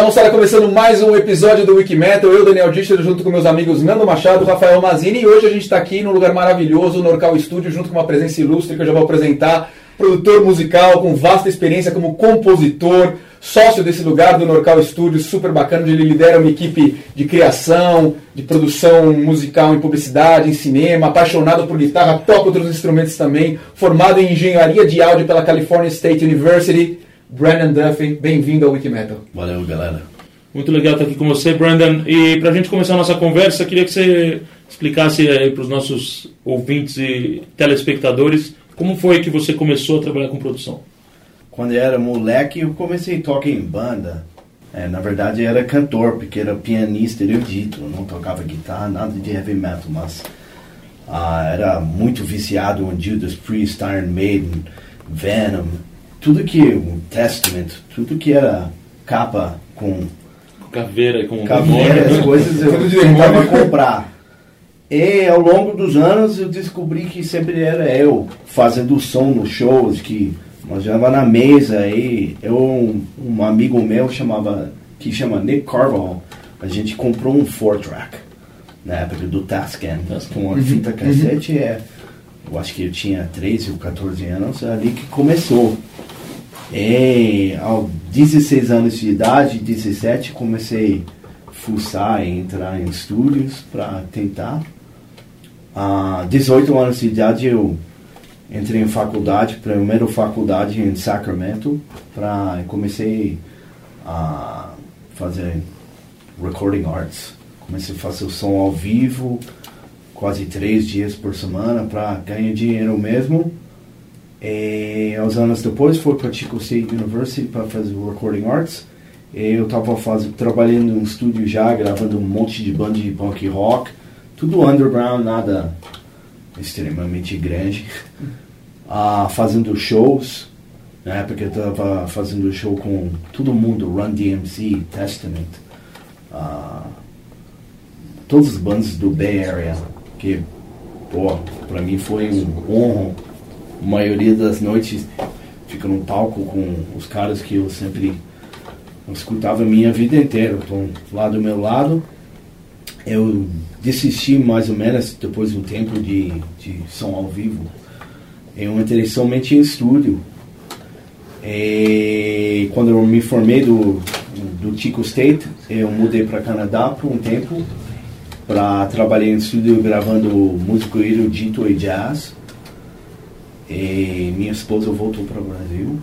Fala moçada, começando mais um episódio do Wikimetal. Eu, Daniel Dichter, junto com meus amigos Nando Machado, Rafael Mazini. E hoje a gente está aqui num lugar maravilhoso, no Orcal Studio, junto com uma presença ilustre que eu já vou apresentar. Produtor musical com vasta experiência como compositor, sócio desse lugar do Norcal Studios, super bacana, onde ele lidera uma equipe de criação, de produção musical em publicidade, em cinema, apaixonado por guitarra, toca outros instrumentos também, formado em engenharia de áudio pela California State University. Brandon Duffy, bem-vindo ao Wikimetal. Valeu, galera. Muito legal estar aqui com você, Brandon. E para a gente começar a nossa conversa, queria que você explicasse para os nossos ouvintes e telespectadores como foi que você começou a trabalhar com produção. Quando eu era moleque, eu comecei a tocar em banda. É, na verdade, eu era cantor, porque era pianista erudito. Eu não tocava guitarra, nada de heavy metal, mas ah, era muito viciado em Judas Priest, Iron Maiden, Venom, tudo que, o Testament, tudo que era capa com caveira, com caveira, as coisas eu tentava comprar. E ao longo dos anos eu descobri que sempre era eu fazendo som nos shows, que nós já na mesa e eu um, um, amigo meu chamava que chama Nick Carvalho, a gente comprou um four track na época do Tascam, com uma fita cassete, é, eu acho que eu tinha 13 ou 14 anos, é ali que começou. E aos 16 anos de idade, 17, comecei a fuçar e entrar em estúdios para tentar. A 18 anos de idade eu entrei em faculdade, primeira faculdade em Sacramento, para comecei a fazer recording arts. Comecei a fazer o som ao vivo, quase três dias por semana para ganhar dinheiro mesmo. E uns anos depois fui para Chico State University para fazer Recording Arts. E eu estava trabalhando em um estúdio já, gravando um monte de banda de punk rock. Tudo underground, nada extremamente grande. Uh, fazendo shows. Na época eu estava fazendo show com todo mundo, Run DMC, Testament. Uh, todas as bandas do Bay Area. Que, pô, pra mim foi um honra a maioria das noites fica no palco com os caras que eu sempre escutava a minha vida inteira. Estão lá do meu lado. Eu desisti mais ou menos depois de um tempo de, de som ao vivo. Eu entrei somente em estúdio. E quando eu me formei do, do Chico State, eu mudei para Canadá por um tempo para trabalhar em estúdio gravando músico erudito e jazz. E minha esposa voltou para o Brasil.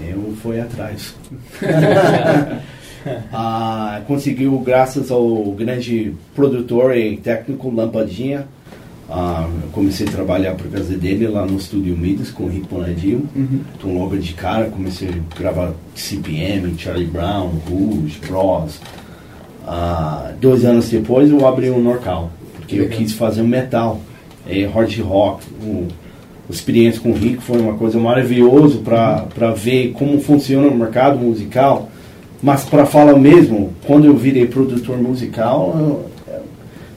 Eu fui atrás. ah, conseguiu, graças ao grande produtor e técnico Lampadinha, ah, comecei a trabalhar por causa dele lá no Estúdio Midas com o Rick Bonadio. Uhum. Então, logo de cara, comecei a gravar CPM, Charlie Brown, Rouge, Bros. Ah, dois anos depois, eu abri um Norcal, porque eu quis fazer um metal, é, hard rock, um, experiência com o Rico foi uma coisa maravilhosa para ver como funciona o mercado musical. Mas para falar mesmo, quando eu virei produtor musical,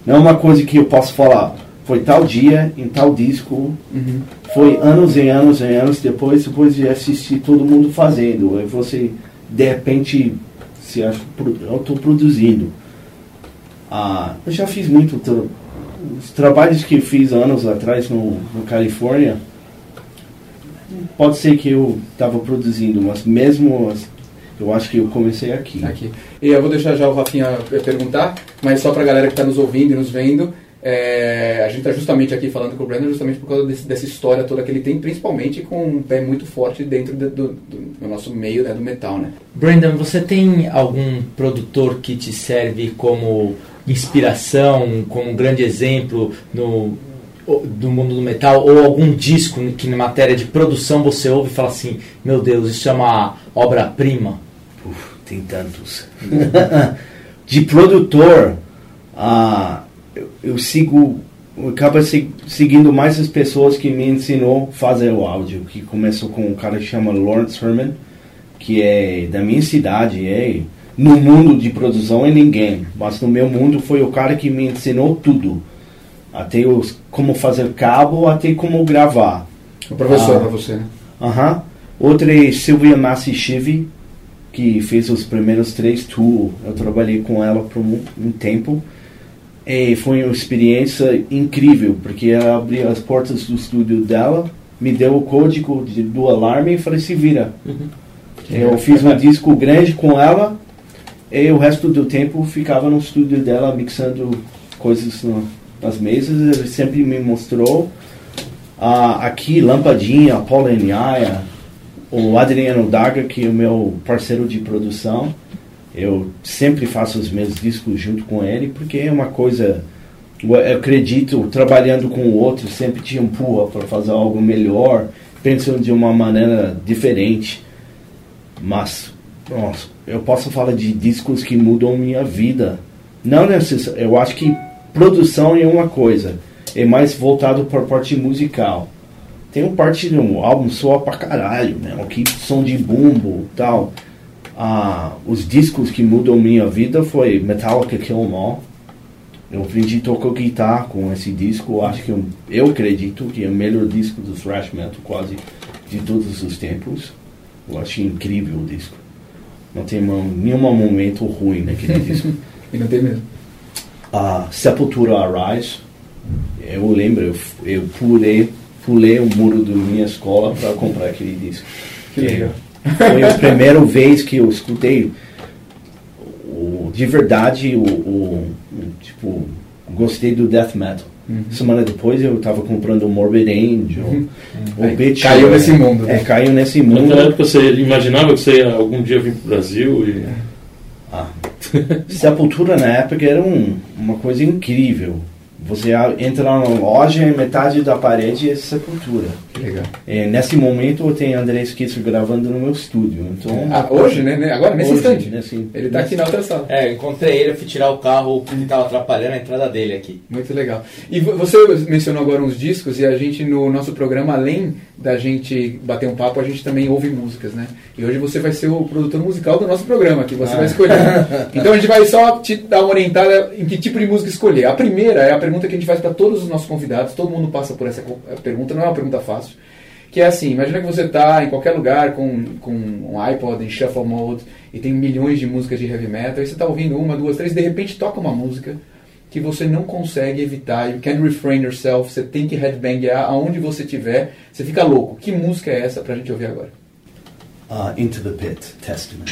não é uma coisa que eu posso falar. Foi tal dia, em tal disco. Uhum. Foi anos e anos e anos depois, depois de assistir todo mundo fazendo. Aí você, de repente, se acha, eu estou produzindo. Ah, eu já fiz muito os trabalhos que fiz anos atrás no, no Califórnia, pode ser que eu estava produzindo, mas mesmo eu acho que eu comecei aqui. Aqui. E eu vou deixar já o Rafinha perguntar, mas só para a galera que está nos ouvindo e nos vendo, é, a gente está justamente aqui falando com o Brandon justamente por causa desse, dessa história toda que ele tem, principalmente com um pé muito forte dentro de, do, do, do, nosso meio né, do metal, né? Brandon, você tem algum produtor que te serve como inspiração, como um grande exemplo no, do mundo do metal, ou algum disco que na matéria de produção você ouve e fala assim, meu Deus, isso é uma obra-prima? Tem tantos. de produtor, ah, eu, eu, sigo, eu acabo seguindo mais as pessoas que me ensinou fazer o áudio, que começou com um cara que chama Lawrence Herman, que é da minha cidade, é no mundo de produção é ninguém, mas no meu mundo foi o cara que me ensinou tudo. Até os, como fazer cabo, até como gravar. O professor ah, para você, né? Aham. Uh -huh. Outra é Silvia Massi Chivi, que fez os primeiros três tours. Eu trabalhei com ela por um, um tempo e foi uma experiência incrível, porque ela abriu as portas do estúdio dela, me deu o código de, do alarme e falei, se vira. Uhum. Eu fiz um disco grande com ela e o resto do tempo ficava no estúdio dela mixando coisas no, nas mesas. Ele sempre me mostrou uh, aqui Lampadinha, Paula Niaia, o Adriano Daga, que é o meu parceiro de produção. Eu sempre faço os meus discos junto com ele, porque é uma coisa. Eu acredito, trabalhando com o outro, sempre te empurra para fazer algo melhor, pensando de uma maneira diferente. Mas, nossa, eu posso falar de discos que mudam minha vida. Não necessariamente. Eu acho que produção é uma coisa, é mais voltado para a parte musical. Tem um parte do álbum soa pra caralho, né? Que som de bumbo tal. Ah, os discos que mudam minha vida foi Metallica Kill 'Em All. Eu aprendi a tocar guitarra com esse disco. Acho que eu, eu acredito que é o melhor disco do thrash metal quase de todos os tempos. Eu achei incrível o disco. Não tem nenhum momento ruim naquele disco. e não tem mesmo. Ah, Sepultura Arise. Eu lembro, eu, eu pulei pulei o muro da minha escola para comprar aquele disco. Que legal. Foi a primeira vez que eu escutei o, de verdade o, o, tipo gostei do death metal. Uhum. Semana depois eu estava comprando o Morbid Angel, uhum. o Bitch. Caiu nesse mundo. É, caiu nesse mundo. Naquela época você imaginava que você ia algum dia vir para o Brasil e... Ah. Sepultura na época era um, uma coisa incrível. Você entra na loja e metade da parede é sepultura. Legal. É, nesse momento eu tenho André Skitzer gravando no meu estúdio. Então, ah, hoje, né? Agora, nesse hoje, instante. Nesse, ele está aqui na outra sala. É, eu encontrei ele, eu fui tirar o carro que estava atrapalhando a entrada dele aqui. Muito legal. E você mencionou agora uns discos e a gente no nosso programa, além da gente bater um papo, a gente também ouve músicas, né? E hoje você vai ser o produtor musical do nosso programa, que você ah. vai escolher. então a gente vai só te dar uma orientada em que tipo de música escolher. A primeira é a pergunta que a gente faz para todos os nossos convidados, todo mundo passa por essa pergunta, não é uma pergunta fácil. Que é assim, imagina que você está em qualquer lugar com, com um iPod em shuffle mode e tem milhões de músicas de heavy metal, e você está ouvindo uma, duas, três, e de repente toca uma música que você não consegue evitar, you can't refrain yourself, você tem que headbangar aonde você estiver, você fica louco. Que música é essa pra gente ouvir agora? Uh, Into the Pit, Testament.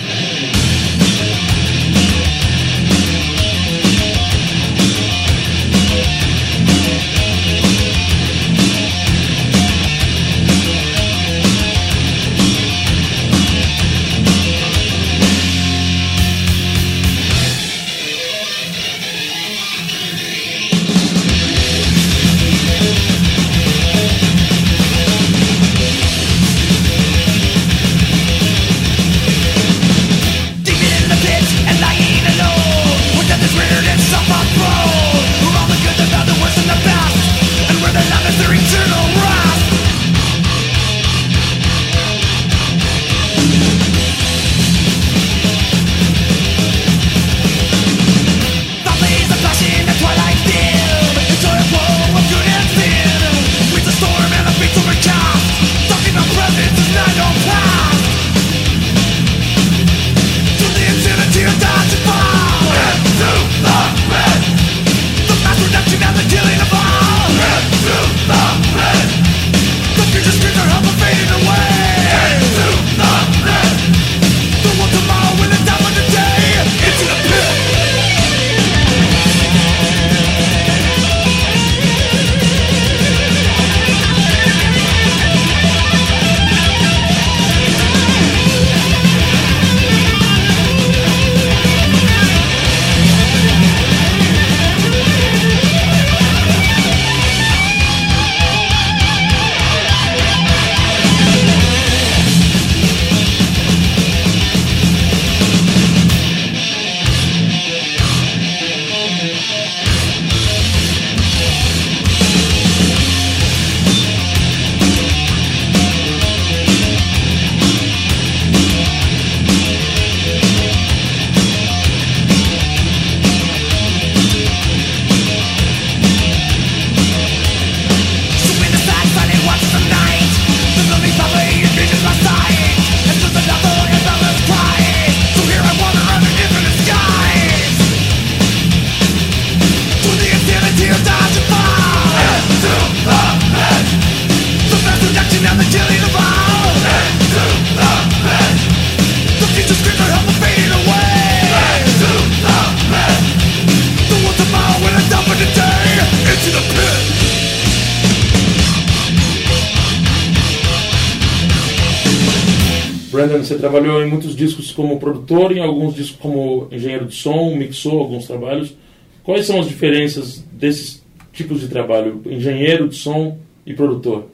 Brandon, você trabalhou em muitos discos como produtor, em alguns discos como engenheiro de som, mixou alguns trabalhos. Quais são as diferenças desses tipos de trabalho, engenheiro de som e produtor?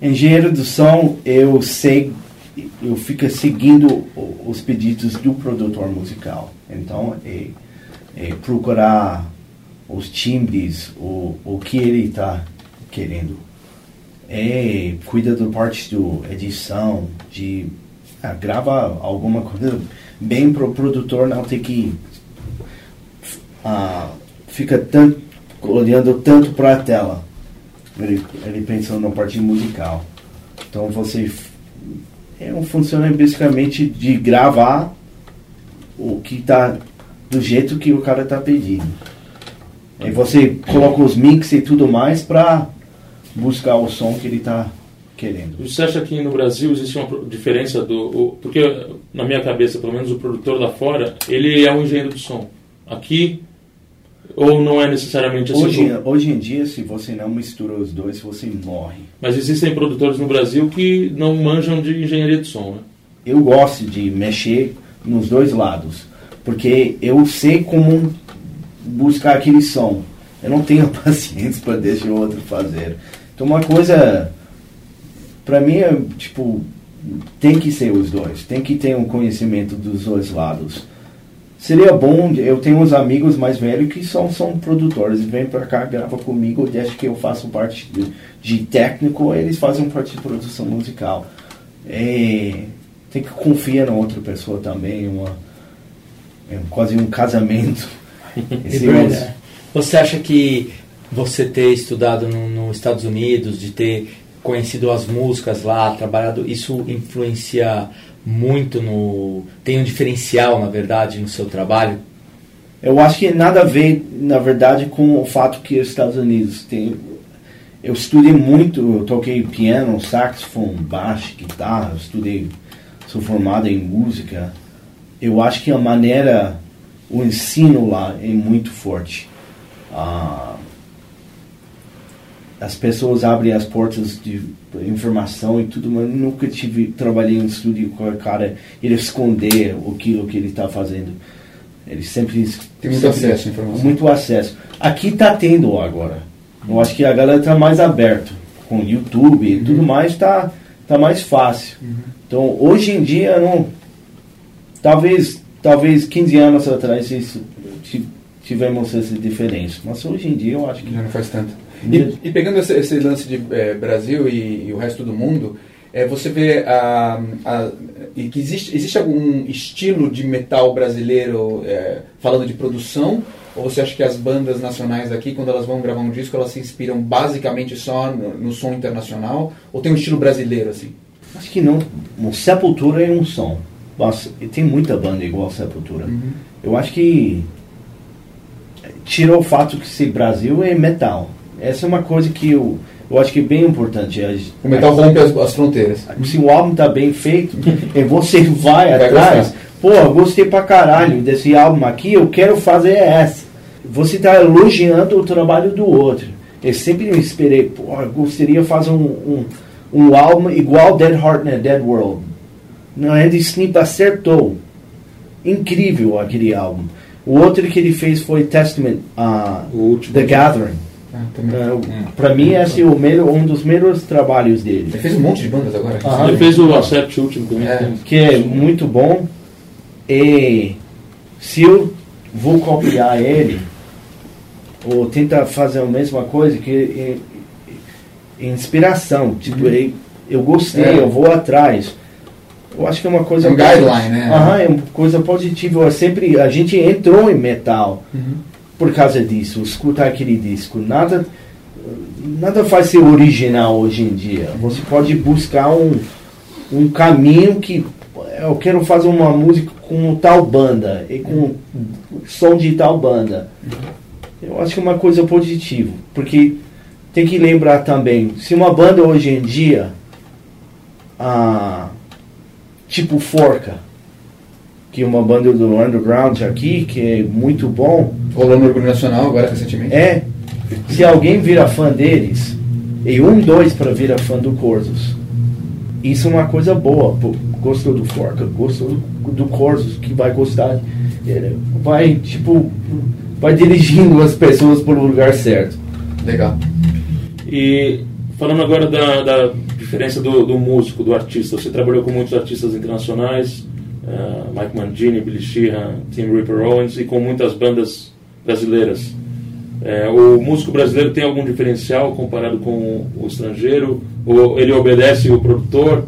Engenheiro de som, eu sei, eu fico seguindo os pedidos do produtor musical. Então, é, é procurar os timbres, o, o que ele está querendo. É, cuida da parte de edição, de ah, grava alguma coisa bem pro produtor não ter que ah, fica tanto olhando tanto para a tela. Ele, ele pensando na parte musical. Então você é um funciona basicamente de gravar o que está do jeito que o cara está pedindo. Aí você coloca os mix e tudo mais para buscar o som que ele está querendo. Você acha que no Brasil existe uma diferença do. O, porque, na minha cabeça, pelo menos o produtor lá fora, ele é um engenheiro de som. Aqui, ou não é necessariamente assim? Hoje, hoje em dia, se você não mistura os dois, você morre. Mas existem produtores no Brasil que não manjam de engenharia de som, né? Eu gosto de mexer nos dois lados, porque eu sei como buscar aquele som. Eu não tenho paciência para deixar o outro fazer. Então, uma coisa para mim, é, tipo, tem que ser os dois. Tem que ter um conhecimento dos dois lados. Seria bom, eu tenho uns amigos mais velhos que são, são produtores, vêm para cá, gravam comigo, desde que eu faço parte de, de técnico, eles fazem parte de produção musical. É, tem que confiar na outra pessoa também, uma, é quase um casamento. Esse, você acha que você ter estudado nos Estados Unidos, de ter conhecido as músicas lá, trabalhado, isso influencia muito no. tem um diferencial, na verdade, no seu trabalho? Eu acho que nada a ver, na verdade, com o fato que os Estados Unidos têm. Eu estudei muito, eu toquei piano, saxofone, baixo, guitarra, estudei, sou formado em música. Eu acho que a maneira, o ensino lá é muito forte. Ah, as pessoas abrem as portas de informação e tudo, mas nunca tive trabalhei em um estúdio com a cara ele esconder aquilo que ele está fazendo. Ele sempre tem muito sempre, acesso à informação. Muito acesso. Aqui está tendo agora. Eu acho que a galera está mais aberto com YouTube e uhum. tudo mais está tá mais fácil. Uhum. Então hoje em dia não talvez talvez 15 anos atrás isso tivemos essa diferença, mas hoje em dia eu acho que já não faz tanto. E, e pegando esse, esse, lance de é, Brasil e, e, o resto do mundo, é, você vê a, a, que existe, existe algum estilo de metal brasileiro é, falando de produção? Ou você acha que as bandas nacionais aqui, quando elas vão gravar um disco, elas se inspiram basicamente só no, no som internacional? Ou tem um estilo brasileiro assim? Acho que não. Sepultura é um som. Nossa, tem muita banda igual Sepultura. Uhum. Eu acho que tirou o fato que se Brasil é metal. Essa é uma coisa que eu, eu acho que é bem importante. O metal rompe as, as, fronteiras. Se o álbum está bem feito, e você vai, vai atrás. Pô, gostei pra caralho desse álbum aqui, eu quero fazer essa. Você está elogiando o trabalho do outro. Eu sempre me esperei, pô, gostaria de fazer um, um, um álbum igual Dead Heart and Dead World. Não, Andy Snip acertou. Incrível aquele álbum. O outro que ele fez foi Testament, uh, The Gathering. Ah. Para mim, esse é o melhor, um dos melhores trabalhos dele. Ele fez um monte de bandas agora. Ele fez o Accept último também. É. Que é muito bom. E se eu vou copiar ele, ou tentar fazer a mesma coisa, que é, é inspiração. Tipo, uhum. eu gostei, é. eu vou atrás. Eu acho que é uma coisa. É um guideline, né? Aham, é uma coisa positiva. Eu sempre, a gente entrou em metal. Uhum por causa disso, escutar aquele disco. Nada, nada faz ser original hoje em dia. Você pode buscar um, um caminho que eu quero fazer uma música com tal banda e com som de tal banda. Eu acho que é uma coisa positiva, porque tem que lembrar também, se uma banda hoje em dia ah, tipo Forca, que é uma banda do underground aqui, que é muito bom. Rolou no Orgulho Nacional agora recentemente. É, se alguém vira fã deles, e um, dois para virar fã do Corsos. Isso é uma coisa boa. Pô, gostou do Forca, gostou do, do Corsos, que vai gostar. Ele vai, tipo, vai dirigindo as pessoas para o lugar certo. Legal. E falando agora da, da diferença do, do, músico, do artista, você trabalhou com muitos artistas internacionais, uh, Mike Mangini, Billy Sheehan, Tim Ripper Owens e com muitas bandas brasileiras. É, o músico brasileiro tem algum diferencial comparado com o estrangeiro? Ou ele obedece o produtor?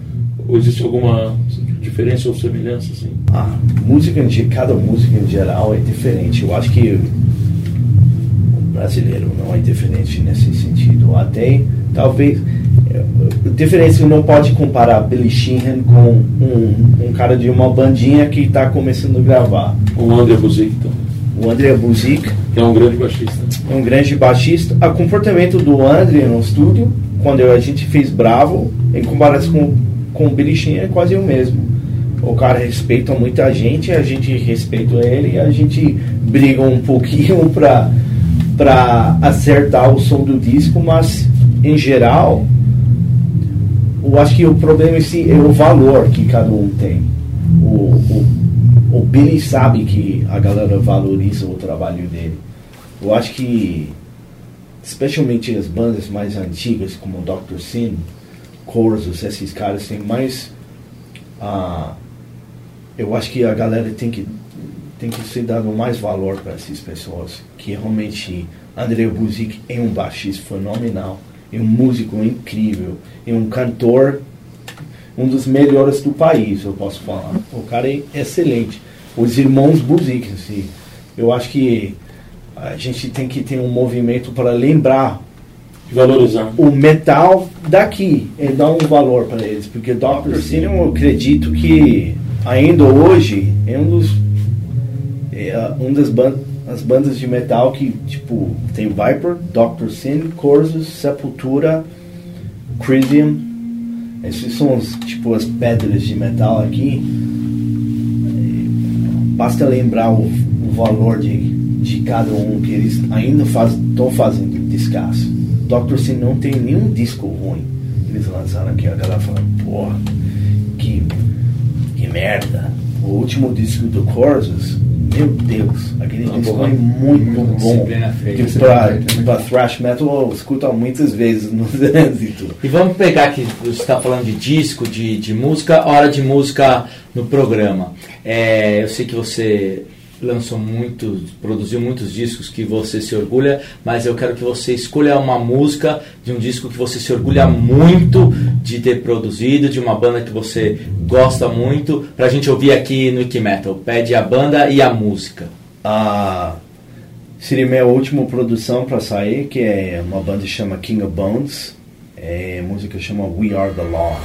Ou existe alguma diferença ou semelhança? Assim? Ah, música, cada música em geral é diferente. Eu acho que o brasileiro não é diferente nesse sentido. Até, talvez, a diferença não pode comparar Billy Sheehan com um, um cara de uma bandinha que está começando a gravar. O André Buzik, então. O André Buzik. Que é um grande baixista. É um grande baixista. O comportamento do André no estúdio, quando a gente fez Bravo, em comparação com, com o Billy Sheehan, é quase o mesmo. O cara respeita muita gente, a gente respeita ele a gente briga um pouquinho para para acertar o som do disco, mas em geral eu acho que o problema si é o valor que cada um tem. O, o, o Billy sabe que a galera valoriza o trabalho dele. Eu acho que, especialmente as bandas mais antigas, como Dr. Sin, Corsos, esses caras têm mais. Uh, eu acho que a galera tem que, tem que ser dado mais valor para essas pessoas. Que realmente André Buzik é um baixista fenomenal é um músico incrível, é um cantor, um dos melhores do país, eu posso falar. O cara é excelente. Os irmãos Buzik, assim, eu acho que a gente tem que ter um movimento para lembrar valorizar o metal daqui e dar um valor para eles, porque Dr. Sin eu acredito que ainda hoje é um dos é um das bandas as bandas de metal que, tipo, tem Viper, Dr. Sin, Corsus, Sepultura, Crisium. Esses são, os, tipo, as pedras de metal aqui. Basta lembrar o, o valor de, de cada um que eles ainda estão faz, fazendo descasso. Dr. Sin não tem nenhum disco ruim eles lançaram aqui. A galera falando, porra, que, que merda. O último disco do Corsus meu Deus, aquele disco é muito, muito bom. Que pra, pra thrash metal eu escuto muitas vezes no trânsito. E vamos pegar que você está falando de disco, de, de música, hora de música no programa. É, eu sei que você lançou muitos, produziu muitos discos que você se orgulha, mas eu quero que você escolha uma música de um disco que você se orgulha muito de ter produzido, de uma banda que você gosta muito, pra gente ouvir aqui no Ike Metal. Pede a banda e a música. Ah, seria minha última produção para sair, que é uma banda que chama King of Bones. É, música chama We Are the Law.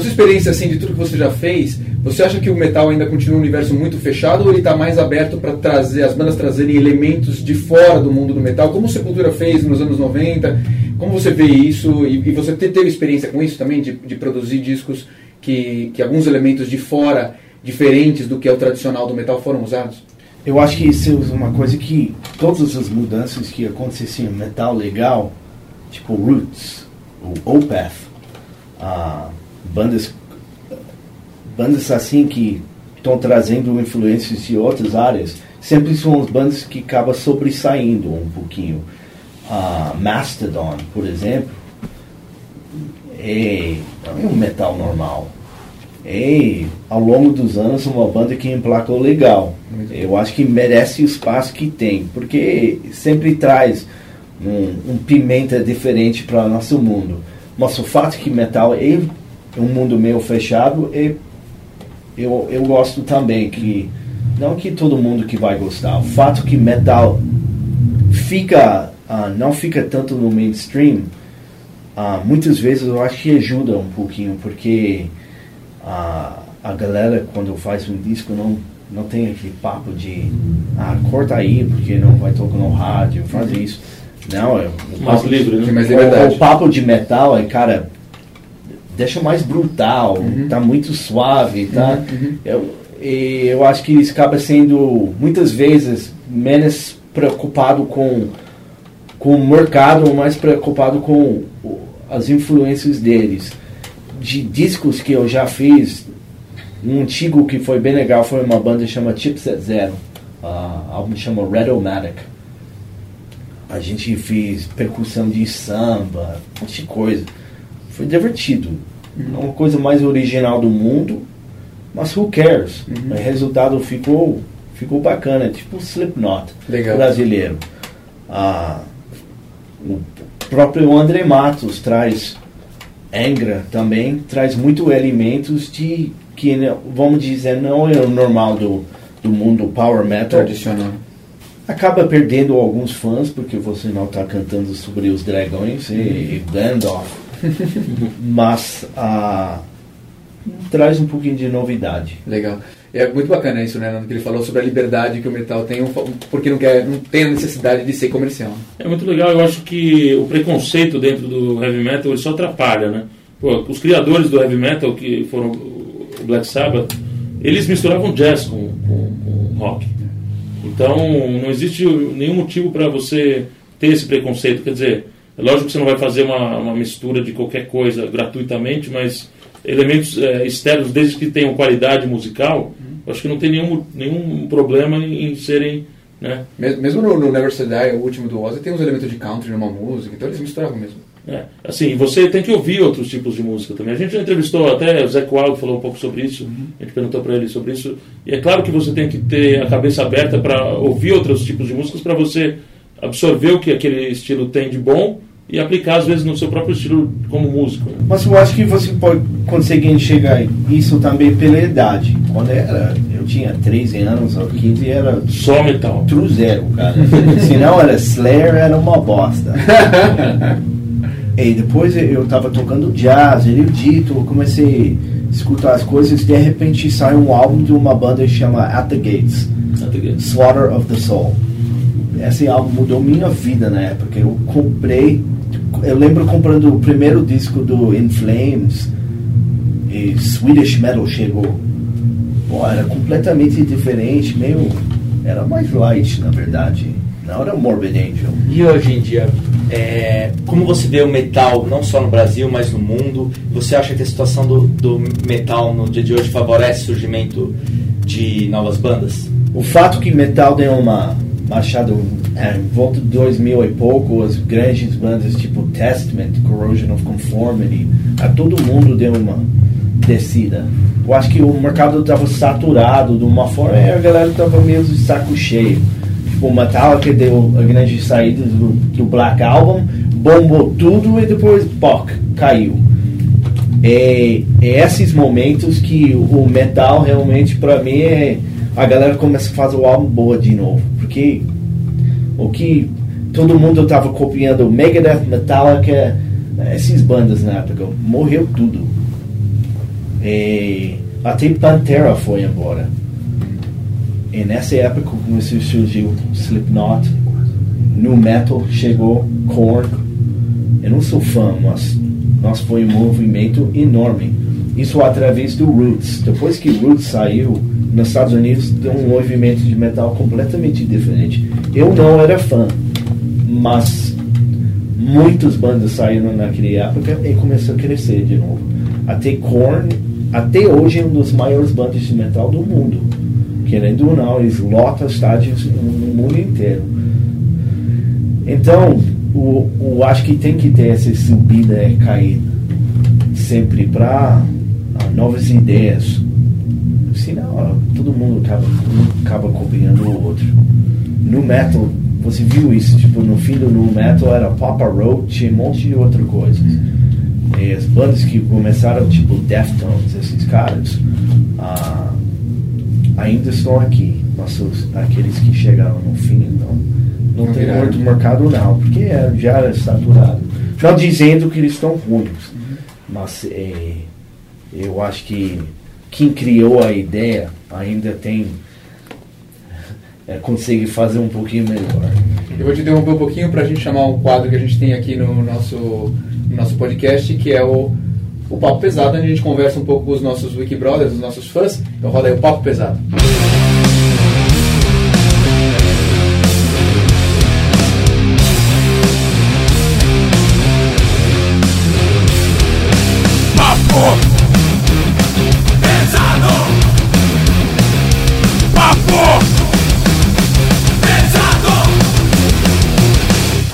Sua experiência assim de tudo que você já fez, você acha que o metal ainda continua um universo muito fechado ou ele está mais aberto para trazer as bandas trazerem elementos de fora do mundo do metal, como Sepultura fez nos anos 90? Como você vê isso e, e você teve experiência com isso também de, de produzir discos que, que alguns elementos de fora diferentes do que é o tradicional do metal foram usados? Eu acho que isso é uma coisa que todas as mudanças que aconteciam metal legal, tipo Roots, o Opeth, bandas bandas assim que estão trazendo influências de outras áreas, sempre são as bandas que acabam sobressaindo um pouquinho. Uh, Mastodon, por exemplo, é, é um metal normal. É, ao longo dos anos, uma banda que emplacou legal. Eu acho que merece o espaço que tem, porque sempre traz um, um pimenta diferente para o nosso mundo. Mas o fato que metal é um mundo meio fechado, é, eu, eu gosto também que não que todo mundo que vai gostar. O fato que metal fica uh, não fica tanto no mainstream, uh, muitas vezes eu acho que ajuda um pouquinho, porque uh, a galera quando faz um disco não não tem aquele papo de ah, corta aí porque não vai tocar no rádio, faz isso. Não, é o mais livre, né? mais liberdade. O, o, papo de metal é, cara, deixa mais brutal, uhum. tá muito suave, tá? Uhum. uhum. Eu, e eu acho que isso acaba sendo muitas vezes menos preocupado com com o mercado, mais preocupado com as influências deles. De discos que eu já fiz, um antigo que foi bem legal foi uma banda que chama Chipset Zero. Uh, álbum chama Redomatic. A gente fez percussão de samba, um monte de coisa. Foi divertido. Não é uma coisa mais original do mundo, mas who cares? Uhum. O resultado ficou, ficou bacana, tipo Slipknot legal. brasileiro. Ah, o próprio André Matos traz Angra também, traz muito elementos de que, vamos dizer, não é o normal do, do mundo power metal. Tradicional. Acaba perdendo alguns fãs porque você não está cantando sobre os dragões e, e Gandalf. Mas ah, traz um pouquinho de novidade. Legal. É muito bacana isso, né, Nando, que ele falou sobre a liberdade que o metal tem, porque não, quer, não tem a necessidade de ser comercial. É muito legal, eu acho que o preconceito dentro do heavy metal ele só atrapalha, né? Pô, os criadores do heavy metal, que foram o Black Sabbath, eles misturavam jazz com, com, com rock. Então, não existe nenhum motivo para você ter esse preconceito. Quer dizer, lógico que você não vai fazer uma, uma mistura de qualquer coisa gratuitamente, mas elementos é, externos, desde que tenham qualidade musical, acho que não tem nenhum, nenhum problema em, em serem. Né? Mesmo no, no Never Say Die, o último do Ozzy, tem uns elementos de country numa música, então eles misturavam mesmo. É, assim, você tem que ouvir outros tipos de música também. A gente já entrevistou até o Zé Coalho falou um pouco sobre isso. Uhum. A gente perguntou para ele sobre isso. E é claro que você tem que ter a cabeça aberta para ouvir outros tipos de músicas para você absorver o que aquele estilo tem de bom e aplicar às vezes no seu próprio estilo como músico. Mas eu acho que você pode conseguir enxergar isso também pela idade. Quando era, eu tinha 13 anos ou 15 era só metal. True zero, cara. Se não era Slayer, era uma bosta. E depois eu estava tocando jazz, erudito, eu comecei a escutar as coisas, de repente sai um álbum de uma banda que chama At the Gates, At the Gates. Slaughter of the Soul. Esse álbum mudou minha vida na época. Eu comprei, eu lembro comprando o primeiro disco do In Flames e Swedish Metal chegou. Pô, era completamente diferente, meio. Era mais light, na verdade. Não era Morbid Angel. E hoje em dia, é, como você vê o metal, não só no Brasil, mas no mundo? Você acha que a situação do, do metal no dia de hoje favorece o surgimento de novas bandas? O fato que metal deu uma marchada é, em volta de 2000 e pouco, as grandes bandas tipo Testament, Corrosion of Conformity, a todo mundo deu uma descida. Eu acho que o mercado estava saturado de uma forma e a galera estava meio de saco cheio o Metallica deu a grande saída do, do Black Album, bombou tudo e depois, poc, caiu. É, é esses momentos que o metal realmente para mim é a galera começa a fazer o álbum boa de novo, porque o que todo mundo estava copiando Megadeth, Metallica, essas bandas na época, morreu tudo. E até Pantera foi embora. E nessa época começou a surgir Slipknot, New Metal chegou, Korn. Eu não sou fã, mas nós foi um movimento enorme. Isso através do Roots. Depois que Roots saiu, nos Estados Unidos deu um movimento de metal completamente diferente. Eu não era fã, mas muitas bandas saíram naquela época e começou a crescer de novo. Até Korn, até hoje é um dos maiores bandas de metal do mundo. Querendo ou não, eles lotam estádios no mundo inteiro. Então, o, o, acho que tem que ter essa subida e caída sempre para uh, novas ideias. Senão, todo mundo acaba, acaba copiando o outro. No metal, você viu isso? Tipo, no fim do no metal era Papa Roach e um monte de outra coisa. E as bandas que começaram, tipo Deftones, esses caras, uh, ainda estão aqui. Nossos, aqueles que chegaram no fim, não, não, não tem muito mercado não, porque é, já é saturado. Não dizendo que eles estão ruins, uhum. mas é, eu acho que quem criou a ideia ainda tem é, consegue fazer um pouquinho melhor. Eu vou te interromper um pouquinho para a gente chamar um quadro que a gente tem aqui no nosso, no nosso podcast, que é o, o Papo Pesado, onde a gente conversa um pouco com os nossos Wikibrothers, os nossos fãs. Então roda aí o Papo Pesado.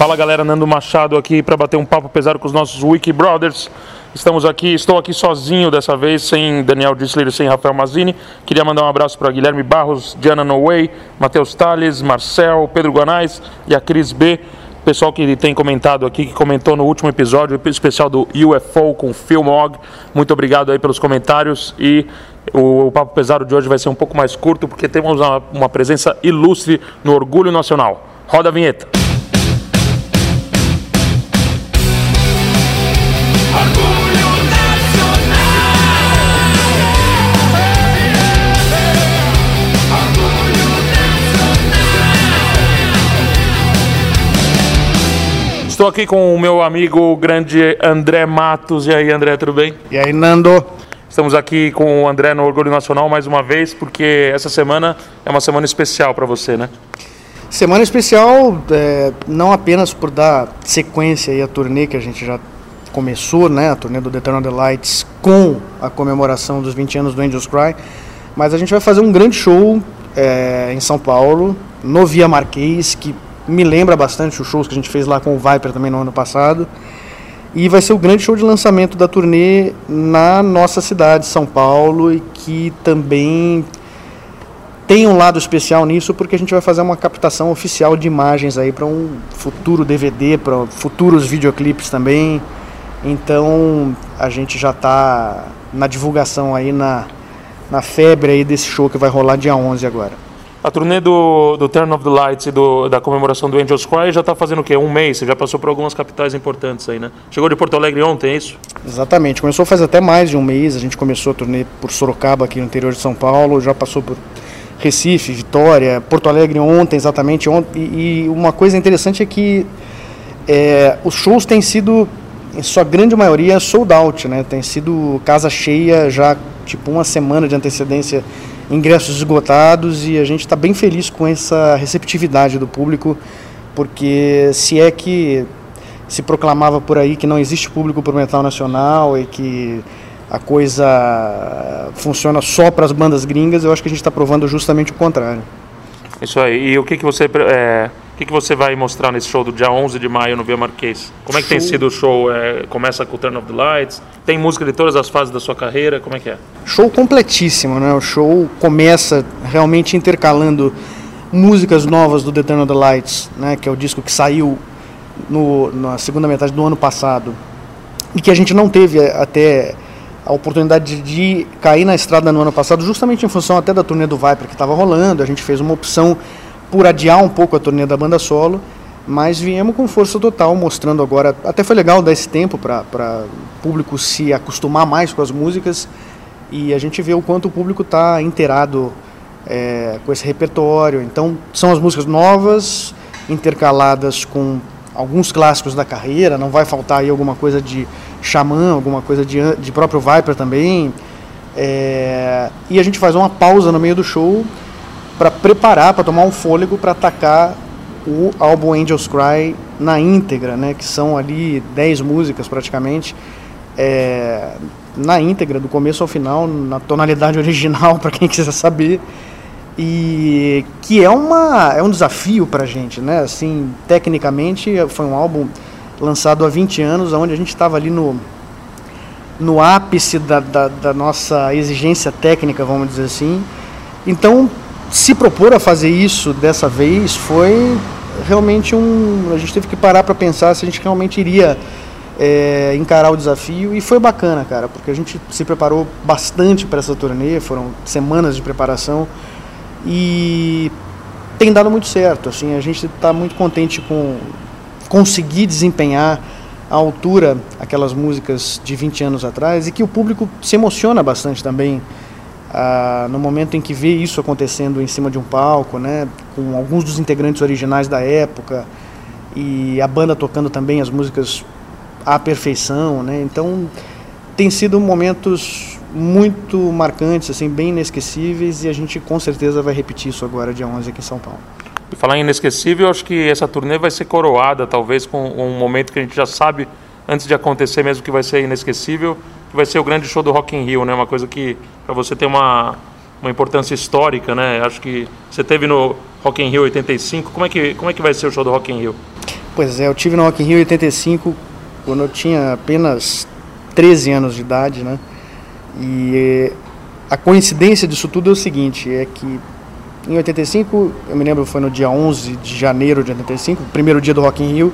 Fala galera, Nando Machado aqui para bater um papo pesado com os nossos Wiki Brothers. Estamos aqui, estou aqui sozinho dessa vez, sem Daniel Dissler sem Rafael Mazini. Queria mandar um abraço para Guilherme Barros, Diana Noway, Matheus Tales, Marcel, Pedro Guanais e a Cris B. Pessoal que tem comentado aqui, que comentou no último episódio, especial do UFO com Filmog. Muito obrigado aí pelos comentários e o, o, Papo Pesado de hoje vai ser um pouco mais curto porque temos uma, uma presença ilustre no Orgulho Nacional. Roda a vinheta. Estou aqui com o meu amigo grande André Matos. E aí, André, tudo bem? E aí, Nando? Estamos aqui com o André no Orgulho Nacional mais uma vez, porque essa semana é uma semana especial para você, né? Semana especial é, não apenas por dar sequência aí à turnê que a gente já começou, né, a turnê do The Turn on the Lights com a comemoração dos 20 anos do Angels Cry, mas a gente vai fazer um grande show é, em São Paulo, no Via Marquês, que me lembra bastante os shows que a gente fez lá com o Viper também no ano passado. E vai ser o grande show de lançamento da turnê na nossa cidade, São Paulo, e que também tem um lado especial nisso, porque a gente vai fazer uma captação oficial de imagens aí para um futuro DVD, para futuros videoclipes também. Então a gente já está na divulgação aí, na, na febre aí desse show que vai rolar dia 11 agora. A turnê do, do Turn of the Lights e do, da comemoração do Angels Cry já está fazendo o quê? Um mês? Você já passou por algumas capitais importantes aí, né? Chegou de Porto Alegre ontem, é isso? Exatamente. Começou faz até mais de um mês. A gente começou a turnê por Sorocaba, aqui no interior de São Paulo. Já passou por Recife, Vitória, Porto Alegre ontem, exatamente ontem. E, e uma coisa interessante é que é, os shows têm sido, em sua grande maioria, sold out, né? Tem sido casa cheia já, tipo, uma semana de antecedência ingressos esgotados e a gente está bem feliz com essa receptividade do público, porque se é que se proclamava por aí que não existe público para o metal nacional e que a coisa funciona só para as bandas gringas, eu acho que a gente está provando justamente o contrário. Isso aí. E o que, que você é, o que, que você vai mostrar nesse show do dia 11 de maio no Via Marquês? Como é que show. tem sido o show? É, começa com o Turn of the Lights? Tem música de todas as fases da sua carreira? Como é que é? Show completíssimo, né? O show começa realmente intercalando músicas novas do The Turn of the Lights, né? Que é o disco que saiu no, na segunda metade do ano passado e que a gente não teve até a oportunidade de cair na estrada no ano passado, justamente em função até da turnê do Viper que estava rolando. A gente fez uma opção por adiar um pouco a turnê da banda solo, mas viemos com força total, mostrando agora. Até foi legal dar esse tempo para o público se acostumar mais com as músicas. e a gente vê o quanto o público está inteirado é, com esse repertório. Então, são as músicas novas, intercaladas com alguns clássicos da carreira, não vai faltar aí alguma coisa de Xamã, alguma coisa de, de próprio Viper também. É, e a gente faz uma pausa no meio do show para preparar, para tomar um fôlego para atacar o álbum Angels Cry na íntegra, né, que são ali 10 músicas praticamente, é, na íntegra, do começo ao final, na tonalidade original, para quem quiser saber e que é uma é um desafio para a gente, né? Assim, tecnicamente foi um álbum lançado há 20 anos, onde a gente estava ali no no ápice da, da, da, nossa exigência técnica, vamos dizer assim. Então, se propor a fazer isso dessa vez foi realmente um. A gente teve que parar para pensar se a gente realmente iria é, encarar o desafio e foi bacana, cara, porque a gente se preparou bastante para essa turnê, foram semanas de preparação e tem dado muito certo. Assim, a gente está muito contente com conseguir desempenhar à altura aquelas músicas de 20 anos atrás e que o público se emociona bastante também ah, no momento em que vê isso acontecendo em cima de um palco, né, com alguns dos integrantes originais da época e a banda tocando também as músicas à perfeição, né? Então tem sido momentos muito marcantes, assim, bem inesquecíveis e a gente com certeza vai repetir isso agora dia 11 aqui em São Paulo. E falar em inesquecível, acho que essa turnê vai ser coroada, talvez com um momento que a gente já sabe antes de acontecer mesmo que vai ser inesquecível, que vai ser o grande show do Rock in Rio, né? Uma coisa que para você tem uma uma importância histórica, né? Acho que você teve no Rock in Rio 85. Como é que como é que vai ser o show do Rock in Rio? Pois é, eu tive no Rock in Rio 85 quando eu tinha apenas 13 anos de idade, né? E a coincidência disso tudo é o seguinte, é que em 85, eu me lembro foi no dia 11 de janeiro de 85, primeiro dia do Rock in Rio,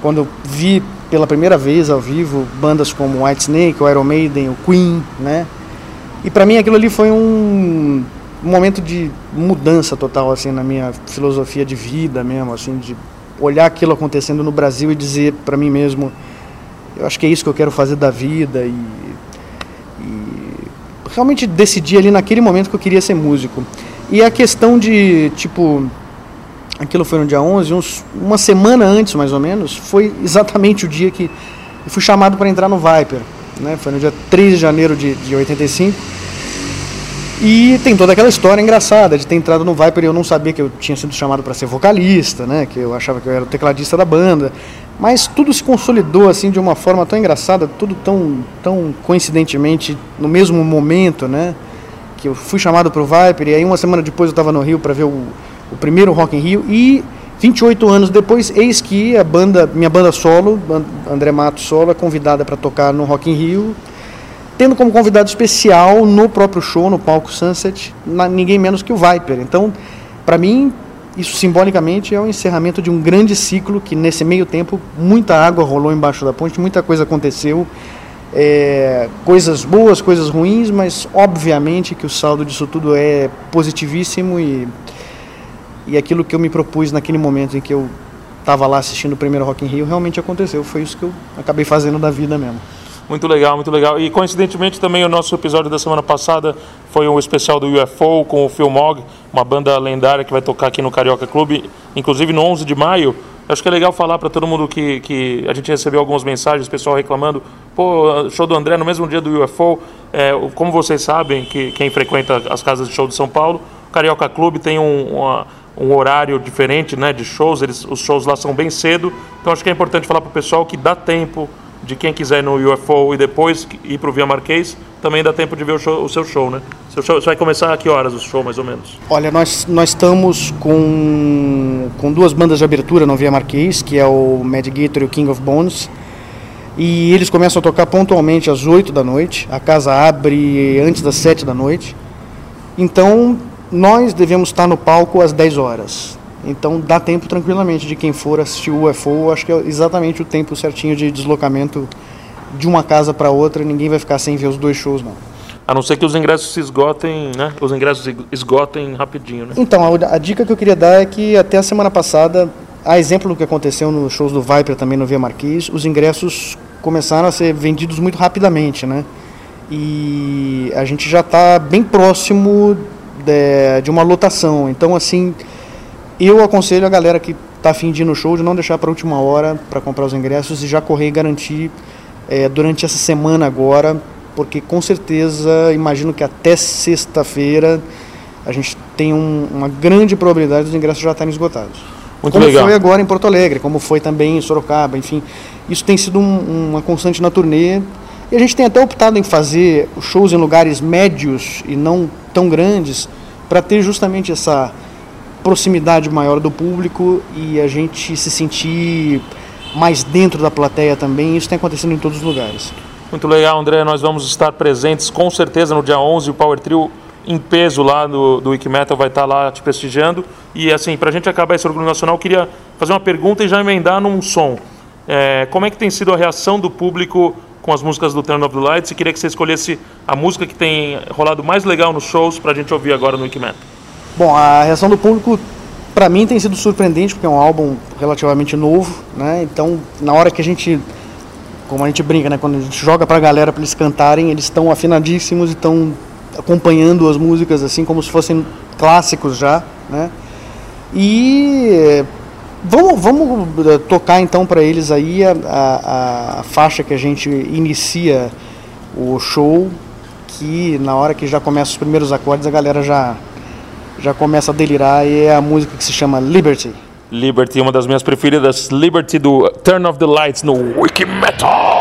quando eu vi pela primeira vez ao vivo bandas como White Snake, o Iron Maiden, o Queen, né? E para mim aquilo ali foi um, momento de mudança total assim na minha filosofia de vida mesmo, assim, de olhar aquilo acontecendo no Brasil e dizer para mim mesmo, eu acho que é isso que eu quero fazer da vida e realmente decidi ali naquele momento que eu queria ser músico. E a questão de, tipo, aquilo foi no dia 11, uns, uma semana antes mais ou menos, foi exatamente o dia que eu fui chamado para entrar no Viper. Né? Foi no dia 3 de janeiro de, de 85. E tem toda aquela história engraçada de ter entrado no Viper e eu não sabia que eu tinha sido chamado para ser vocalista, né? Que eu achava que eu era o tecladista da banda. Mas tudo se consolidou assim de uma forma tão engraçada, tudo tão, tão coincidentemente no mesmo momento, né? Que eu fui chamado para o Viper e aí uma semana depois eu estava no Rio para ver o, o primeiro Rock in Rio e 28 anos depois, eis que a banda, minha banda solo, André Matos Solo, é convidada para tocar no Rock in Rio, tendo como convidado especial no próprio show, no palco Sunset, na, ninguém menos que o Viper. Então, para mim, isso simbolicamente é o encerramento de um grande ciclo que nesse meio tempo muita água rolou embaixo da ponte, muita coisa aconteceu, é, coisas boas, coisas ruins, mas obviamente que o saldo disso tudo é positivíssimo e, e aquilo que eu me propus naquele momento em que eu estava lá assistindo o primeiro Rock in Rio realmente aconteceu, foi isso que eu acabei fazendo da vida mesmo. Muito legal, muito legal. E coincidentemente também o nosso episódio da semana passada foi um especial do UFO com o Phil Mogg, uma banda lendária que vai tocar aqui no Carioca Clube, inclusive no 11 de maio. Acho que é legal falar para todo mundo que, que a gente recebeu algumas mensagens, pessoal reclamando, pô, show do André no mesmo dia do UFO. É, como vocês sabem, que quem frequenta as casas de show de São Paulo, o Carioca Clube tem um, uma, um horário diferente né, de shows, eles, os shows lá são bem cedo, então acho que é importante falar para o pessoal que dá tempo de quem quiser ir no UFO e depois ir para o Via Marquês, também dá tempo de ver o, show, o seu show, né? Seu show, vai começar a que horas o show, mais ou menos? Olha, nós, nós estamos com, com duas bandas de abertura no Via Marquês, que é o Mad Gator e o King of Bones. E eles começam a tocar pontualmente às 8 da noite. A casa abre antes das 7 da noite. Então, nós devemos estar no palco às 10 horas. Então dá tempo tranquilamente de quem for assistir o UFO, acho que é exatamente o tempo certinho de deslocamento de uma casa para outra, ninguém vai ficar sem ver os dois shows não. A não ser que os ingressos se esgotem, né? Os ingressos esgotem rapidinho, né? Então, a, a dica que eu queria dar é que até a semana passada, a exemplo do que aconteceu nos shows do Viper também no Via Marquês, os ingressos começaram a ser vendidos muito rapidamente, né? e a gente já está bem próximo de, de, uma lotação. Então, assim, eu aconselho a galera que está afim de ir no show de não deixar para a última hora para comprar os ingressos e já correr e garantir é, durante essa semana agora, porque com certeza, imagino que até sexta-feira a gente tem um, uma grande probabilidade dos ingressos já estarem esgotados. Muito como legal. foi agora em Porto Alegre, como foi também em Sorocaba, enfim. Isso tem sido um, uma constante na turnê. E a gente tem até optado em fazer shows em lugares médios e não tão grandes, para ter justamente essa proximidade maior do público e a gente se sentir mais dentro da plateia também. Isso tem acontecido em todos os lugares. Muito legal, André. Nós vamos estar presentes com certeza no dia 11. O Power Trio em peso lá do, do Wikimetal vai estar lá te prestigiando. E assim, para a gente acabar esse orgulho nacional, eu queria fazer uma pergunta e já emendar num som. É, como é que tem sido a reação do público com as músicas do Turn of the Lights? E queria que você escolhesse a música que tem rolado mais legal nos shows para a gente ouvir agora no Wikimetal. Bom, a reação do público para mim tem sido surpreendente porque é um álbum relativamente novo, né? Então, na hora que a gente como a gente brinca, né, quando a gente joga pra galera para eles cantarem, eles estão afinadíssimos e estão acompanhando as músicas assim como se fossem clássicos já, né? E vamos, vamos eh, tocar então para eles aí a, a, a, faixa que a gente inicia o show, que na hora que já começa os primeiros acordes a galera já já começa a delirar e é a música que se chama Liberty. Liberty, uma das minhas preferidas, Liberty do Turn of the Lights no Wiki Metal.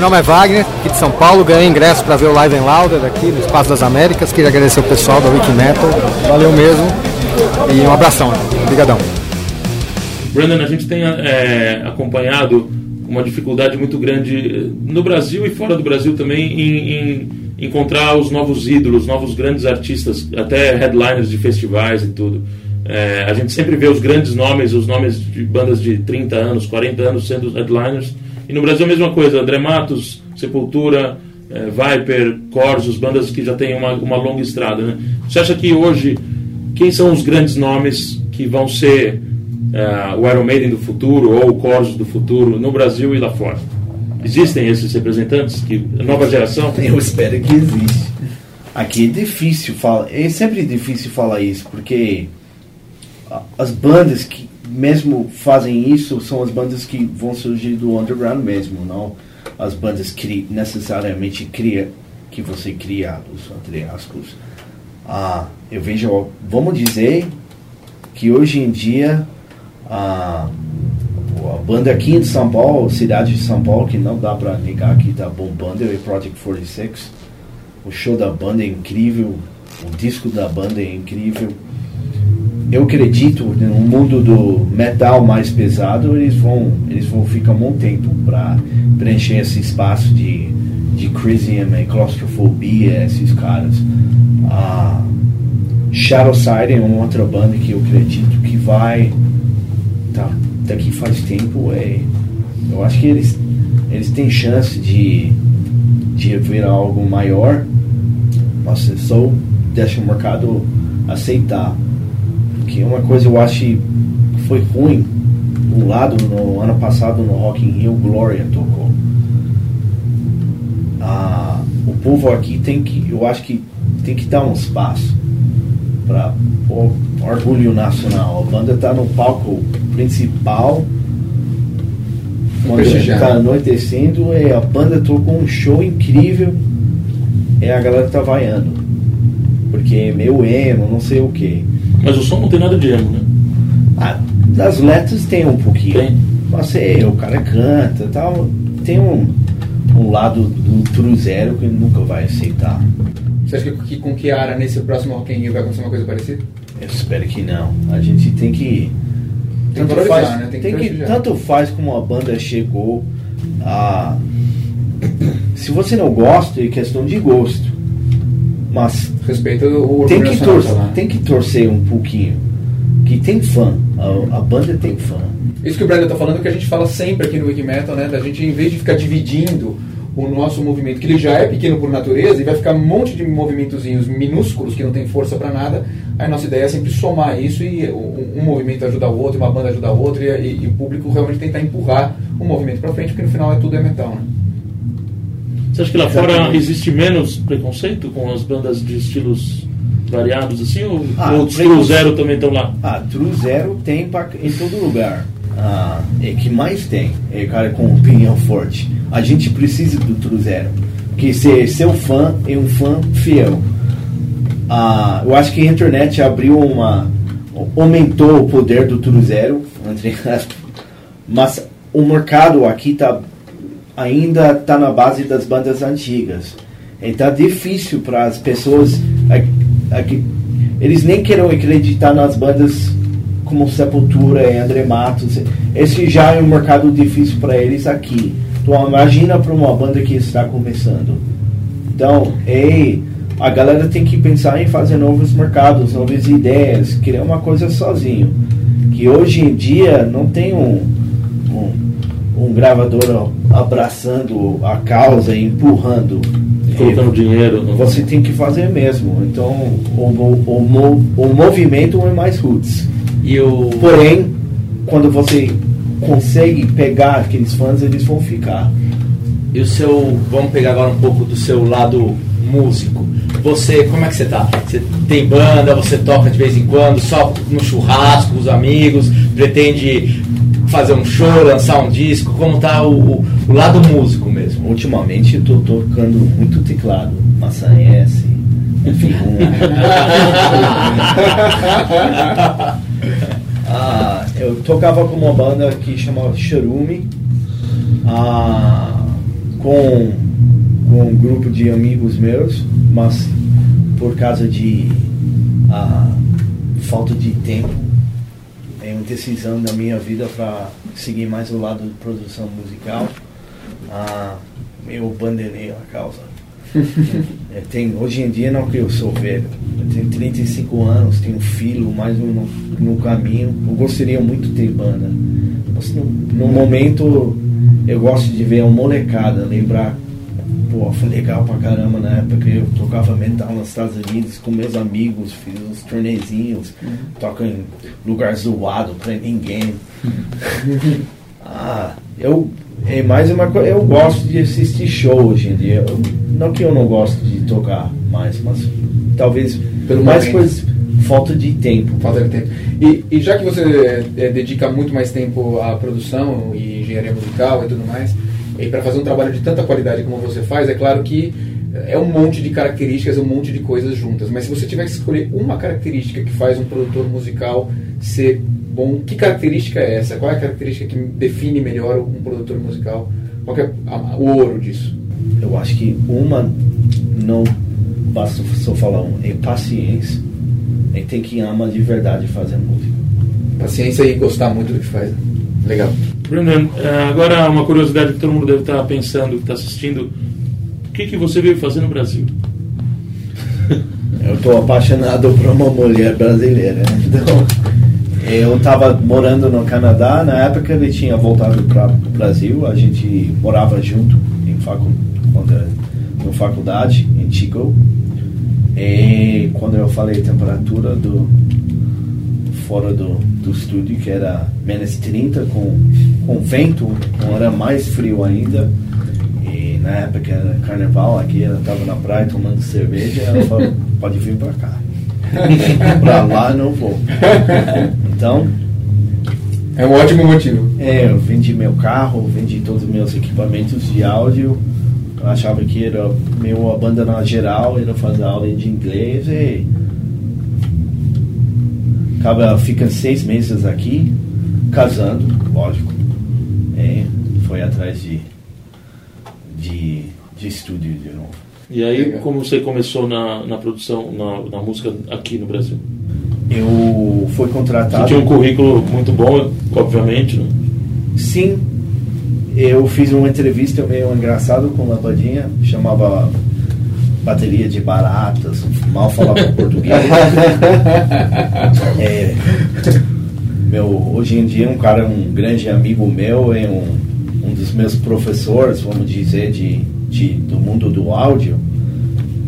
Meu nome é Wagner, aqui de São Paulo. Ganhei ingresso para ver o Live and Louder aqui no Espaço das Américas. Queria agradecer o pessoal da Wiki Metal. Valeu mesmo. E um abração. Obrigadão. Brandon, a gente tem é, acompanhado uma dificuldade muito grande no Brasil e fora do Brasil também em, em encontrar os novos ídolos, novos grandes artistas, até headliners de festivais e tudo. É, a gente sempre vê os grandes nomes, os nomes de bandas de 30 anos, 40 anos sendo headliners. E no Brasil a mesma coisa, André Matos, Sepultura, é, Viper, Corsos, bandas que já têm uma, uma longa estrada. Né? Você acha que hoje, quem são os grandes nomes que vão ser é, o Iron Maiden do futuro ou o Corsos do futuro no Brasil e lá fora? Existem esses representantes? Que, nova geração? Eu espero que existe. Aqui é difícil falar, é sempre difícil falar isso, porque as bandas que mesmo fazem isso são as bandas que vão surgir do underground mesmo, não as bandas que necessariamente cria que você cria, os entre aspas. Ah, eu vejo, vamos dizer que hoje em dia a, a banda aqui em São Paulo, cidade de São Paulo, que não dá pra negar que tá bombando, é Project 46. O show da banda é incrível, o disco da banda é incrível. Eu acredito no mundo do metal mais pesado, eles vão, eles vão ficar um bom tempo para preencher esse espaço de, de Crisium e claustrofobia, esses caras. Ah, Shadow Side é uma outra banda que eu acredito que vai tá, daqui faz tempo é eu acho que eles eles têm chance de de virar algo maior mas é só deixa o mercado aceitar porque uma coisa eu acho que foi ruim um lado no ano passado no Rock in Rio Gloria tocou ah, o povo aqui tem que eu acho que tem que dar um espaço para o orgulho nacional. A banda está no palco principal. Quando está anoitecendo, e a banda tocou um show incrível. E a galera tá vaiando. Porque é meio emo, não sei o que. Mas o som não tem nada de emo, né? Ah, das letras tem um pouquinho. Tem. Mas é, o cara canta tal. Tem um, um lado do Cruzeiro que ele nunca vai aceitar. Você acha que, que com Kiara nesse próximo Rock in Rio vai acontecer uma coisa parecida? Eu espero que não. A gente tem que. Tem que tanto valorizar, faz, né? Tem que tem que- tanto faz como a banda chegou a. Se você não gosta, é questão de gosto. Mas Respeito o tem que, torcer, tem que torcer um pouquinho. Que tem fã. A, a banda tem fã. Isso que o Brandon tá falando é que a gente fala sempre aqui no Wikimetal, né? Da gente, em vez de ficar dividindo o nosso movimento, que ele já é pequeno por natureza, e vai ficar um monte de movimentozinhos minúsculos que não tem força pra nada, a nossa ideia é sempre somar isso e um, movimento ajuda o outro, uma banda ajuda o outro, e, e- e o público realmente tentar empurrar o movimento pra frente, porque no final é tudo é metal, né? Você acha que lá fora Exatamente. existe menos preconceito com as bandas de estilos variados assim? Ou, Ah, ou os preconce- zero também estão lá? Ah, True Zero tem em todo lugar. Ah, é que mais tem. É cara com opinião forte. A gente precisa do True Zero. Que ser seu fã é um fã fiel. Ah, eu acho que a internet abriu uma. aumentou o poder do True Zero. entre. Mas o mercado aqui tá, ainda está na base das bandas antigas. Então é difícil para as pessoas. a- a que- eles nem querem acreditar nas bandas como Sepultura e André Matos. Esse já é um mercado difícil para eles aqui. Então imagina para uma banda que está começando. Então, ei, a galera tem que pensar em fazer novos mercados, novas ideias, criar uma coisa sozinho. Que hoje em dia não tem um, um, um gravador abraçando a causa e empurrando. Colocando dinheiro. No... Você tem que fazer mesmo. Então, o, o, mo- o movimento é mais roots. E o. Porém, quando você consegue pegar aqueles fãs, eles vão ficar. E o seu. Vamos pegar agora um pouco do seu lado músico. Você, como é que você tá? Você tem banda, você toca de vez em quando, só no churrasco com os amigos, pretende fazer um show, lançar um disco? Como tá o, o- lado músico mesmo? Ultimamente, eu tô tocando muito teclado. Maçã S, F1. Ah, eu tocava com uma banda que chamava Cherumi. Ah, com, com um grupo de amigos meus, mas por causa de ah, falta de tempo, decisão da minha vida para seguir mais o lado de produção musical. Ah, eu abandonei a causa. Tem, hoje em dia não que eu sou velho, eu tenho 35 anos, tenho filho, mais um no, no caminho. Eu gostaria muito de ter banda. Mas no, no momento eu gosto de ver a molecada, lembrar, pô, foi legal pra caramba na época que eu tocava metal nos Estados Unidos com meus amigos, fiz uns tornezinhos, toco em lugar zoado pra ninguém. ah, eu é mais uma coisa, eu gosto de assistir show hoje em dia. Eu- não que eu não gosto de tocar mais, mas talvez Pelo mais momento. coisa, falta de tempo. Falta de tempo. E, e já que você é, é, dedica muito mais tempo à produção e engenharia musical e tudo mais, e para fazer um trabalho de tanta qualidade como você faz, é claro que é um monte de características, um monte de coisas juntas. Mas se você tiver que escolher uma característica que faz um produtor musical ser bom, que característica é essa? Qual é a característica que define melhor um produtor musical? Qual é o ouro disso? Eu acho que uma não basta só falar um, é paciência. É tem que amar de verdade fazer música. Paciência e gostar muito do que faz. né? Legal. Brendan, eh, agora uma curiosidade que todo mundo deve estar pensando, que está assistindo. O que, que você veio fazer no Brasil? Eu estou apaixonado por uma mulher brasileira. né? Então, eu estava morando no Canadá. Na época ele tinha voltado para o Brasil. A gente morava junto em facu quando, na faculdade em Chico. E quando eu falei temperatura do fora do, do estúdio, que era menos 30 com, com vento, era mais frio ainda. E na época era carnaval, aqui ela estava na praia tomando cerveja, ela falou, pode vir para cá. pra lá não vou. Então, É um ótimo motivo. é, eu vendi meu carro, vendi todos os meus equipamentos de áudio. Eu achava que era meu abandonar geral, era fazer aula de inglês e acaba fica seis meses aqui, casando, lógico. É, foi atrás de, de, de estúdio de novo. E aí, Legal. como você começou na, na produção, na, na música aqui no Brasil? Eu fui Você contratado. tinha um currículo muito bom, obviamente, né? Sim, eu fiz uma entrevista meio engraçada com uma bandinha, chamava Bateria de Baratas, mal falava português. É, meu, hoje em dia um cara, um grande amigo meu, é um, um dos meus professores, vamos dizer, de, de, do mundo do áudio,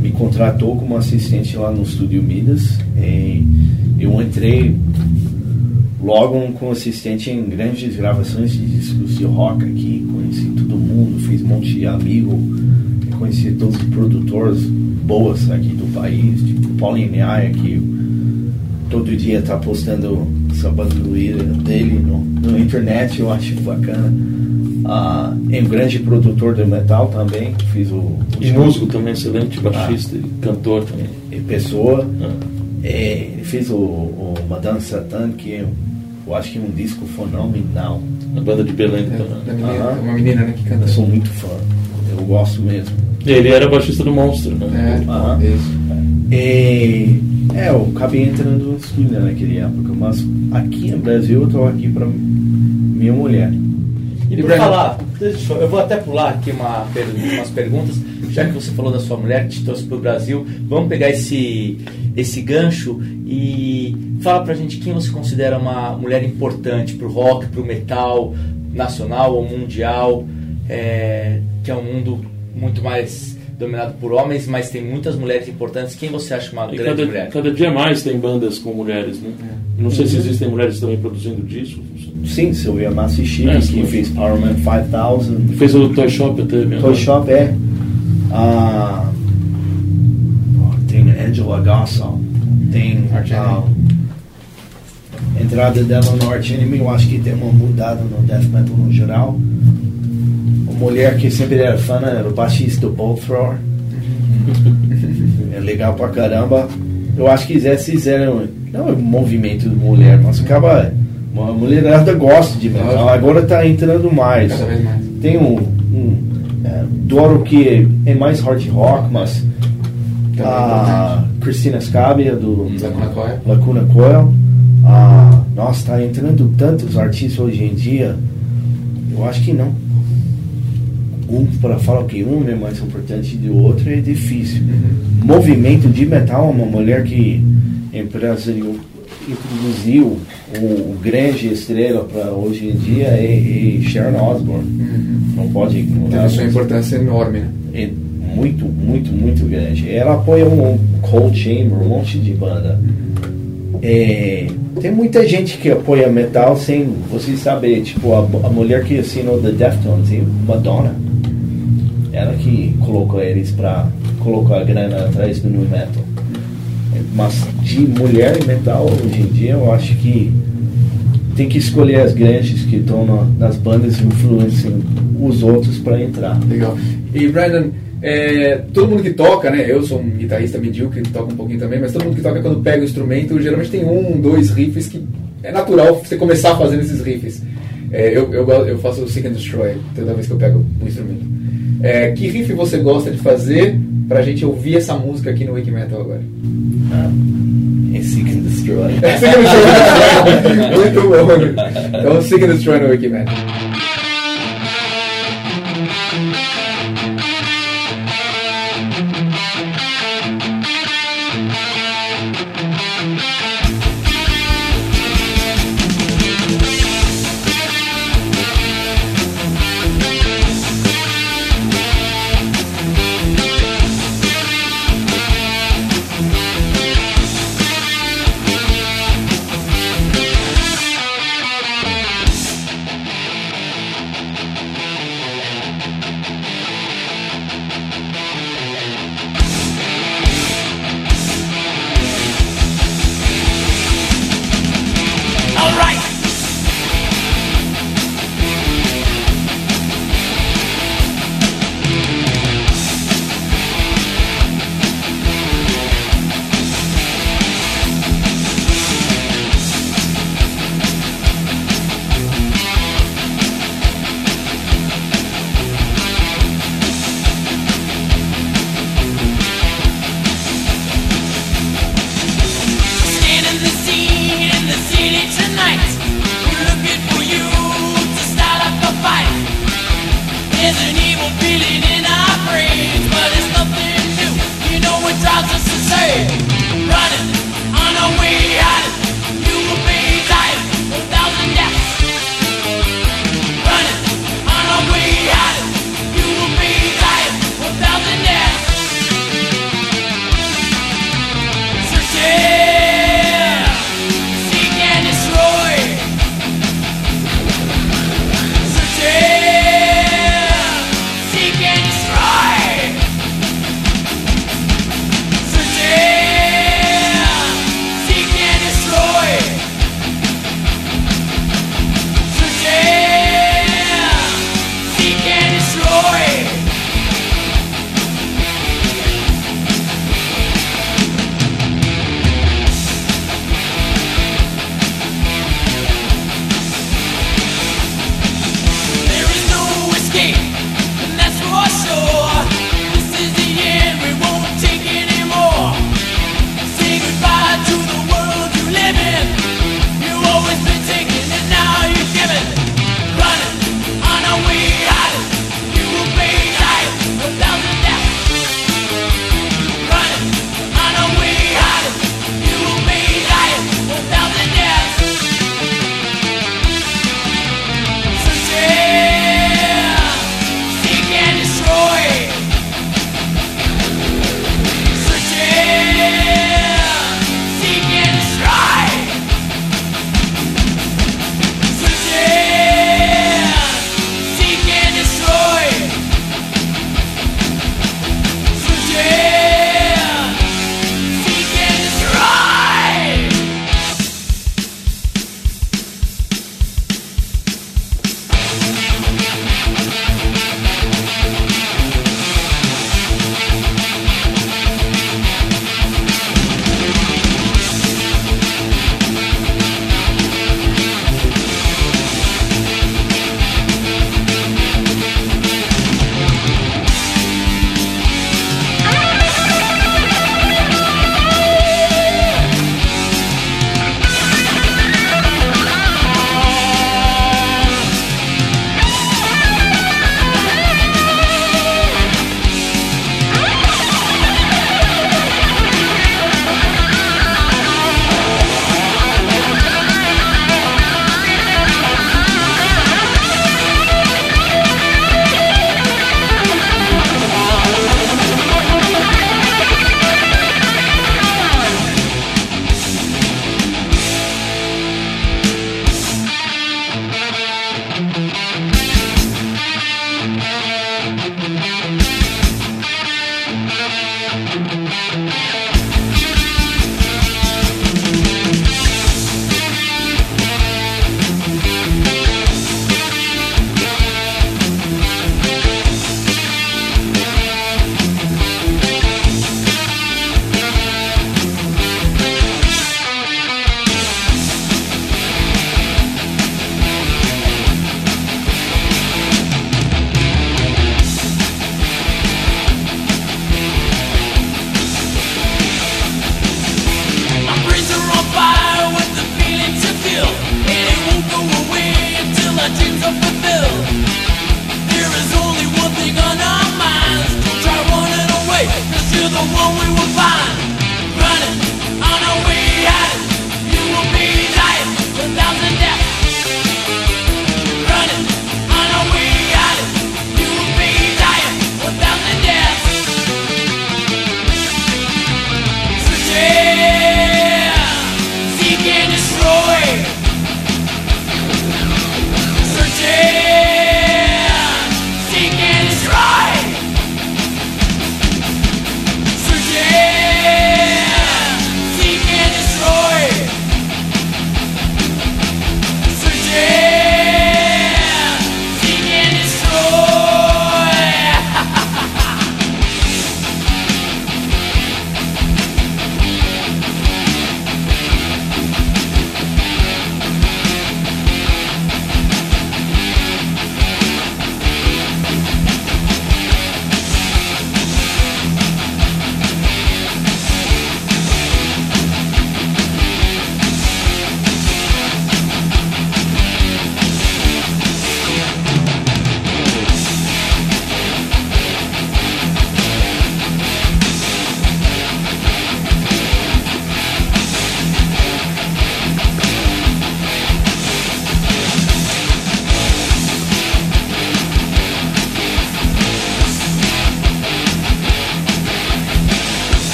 me contratou como assistente lá no Estúdio Midas. E eu entrei logo como assistente em grandes gravações de discos de rock aqui, conheci todo mundo, fiz um monte de amigo, conheci todos os produtores boas aqui do país, tipo Paulinho Maia, que todo dia tá postando essa bandoleira dele no, no internet, eu acho bacana. Ah, é um grande produtor de metal também, fiz o, o E músico também, excelente, baixista e cantor também. e pessoa. Ah. É, ele fez o, o Madame Satan, que eu, eu acho que é um disco fenomenal. A banda de Belém É, também. da menina- Aham. uma menina né, que canta. Eu sou muito fã, eu gosto mesmo. Ele era baixista do Monstro, né? É, Aham. isso. E, é, eu acabei entrando no estúdio naquela época, mas aqui no Brasil eu tô aqui pra minha mulher. E por falar, deixa eu eu vou até pular aqui uma, umas perguntas, já que você falou da sua mulher que te trouxe para o Brasil, vamos pegar esse, esse gancho e fala pra gente quem você considera uma mulher importante pro rock, pro metal nacional ou mundial, é, que é um mundo muito mais dominado por homens, mas tem muitas mulheres importantes. Quem você acha uma E grande cada, mulher? cada dia mais tem bandas com mulheres, né? Não sei se existem mulheres também produzindo discos. Sim, Sylvia Massichini, É, que fez Power Man 5000. Fez o Toy Shop até mesmo. Toy Shop é. Ah, tem Angela Gossel. Tem a entrada dela no Arch Enemy. Eu acho que tem uma mudada no Death Metal no geral. Mulher que sempre era fã né, era o baixista do Bolt Thrower. é legal pra caramba. Eu acho que eles fizeram. Não é um movimento de mulher, mas acaba. Uma mulherada gosta de metal. Agora tá entrando mais. Cada vez mais. Tem um, um, é, adoro que é mais hard rock, mas a Cristina Scabia do Lacuna Coil. Lacuna Coil. Ah, nossa, tá entrando tantos artistas hoje em dia. Eu acho que não. Um para falar que um é mais importante do outro é difícil. Movimento de metal, uma mulher que empresariou, introduziu o, o grande estrela para hoje em dia é, é Sharon Osbourne. Não pode ignorar. Teve sua importância enorme, né? É muito, muito, muito grande. Ela apoia um Cold Chamber, um monte de banda. É, tem muita gente que apoia metal sem você saber. Tipo, a, a mulher que assinou The Deftones? Madonna. Ela que colocou eles pra colocar a grana atrás do new metal. Mas de mulher em metal, hoje em dia, eu acho que tem que escolher as grandes que estão na- nas bandas e influenciam os outros para entrar. Legal. E Brandon, é, todo mundo que toca, né? Eu sou um guitarrista medíocre, que toca um pouquinho também, mas todo mundo que toca quando pega o instrumento, geralmente tem um, dois riffs que é natural você começar fazendo esses riffs. É, eu, eu, eu faço o Seek and Destroy toda vez que eu pego um instrumento. É, que riff você gosta de fazer pra gente ouvir essa música aqui no Wiki Metal agora? É Seek and Destroy. É Seek and Destroy. Muito bom. Então, Seek and Destroy no Wiki Metal.